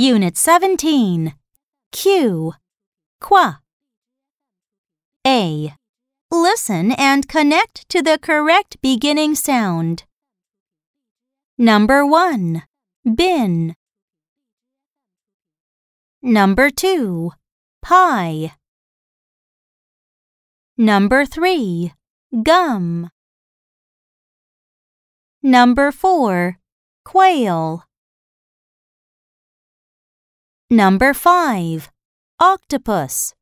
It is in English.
Unit 17. Q. Qua. A. Listen and connect to the correct beginning sound. Number 1. Bin. Number 2. Pie. Number 3. Gum. Number 4. Quail. Number 5. Octopus.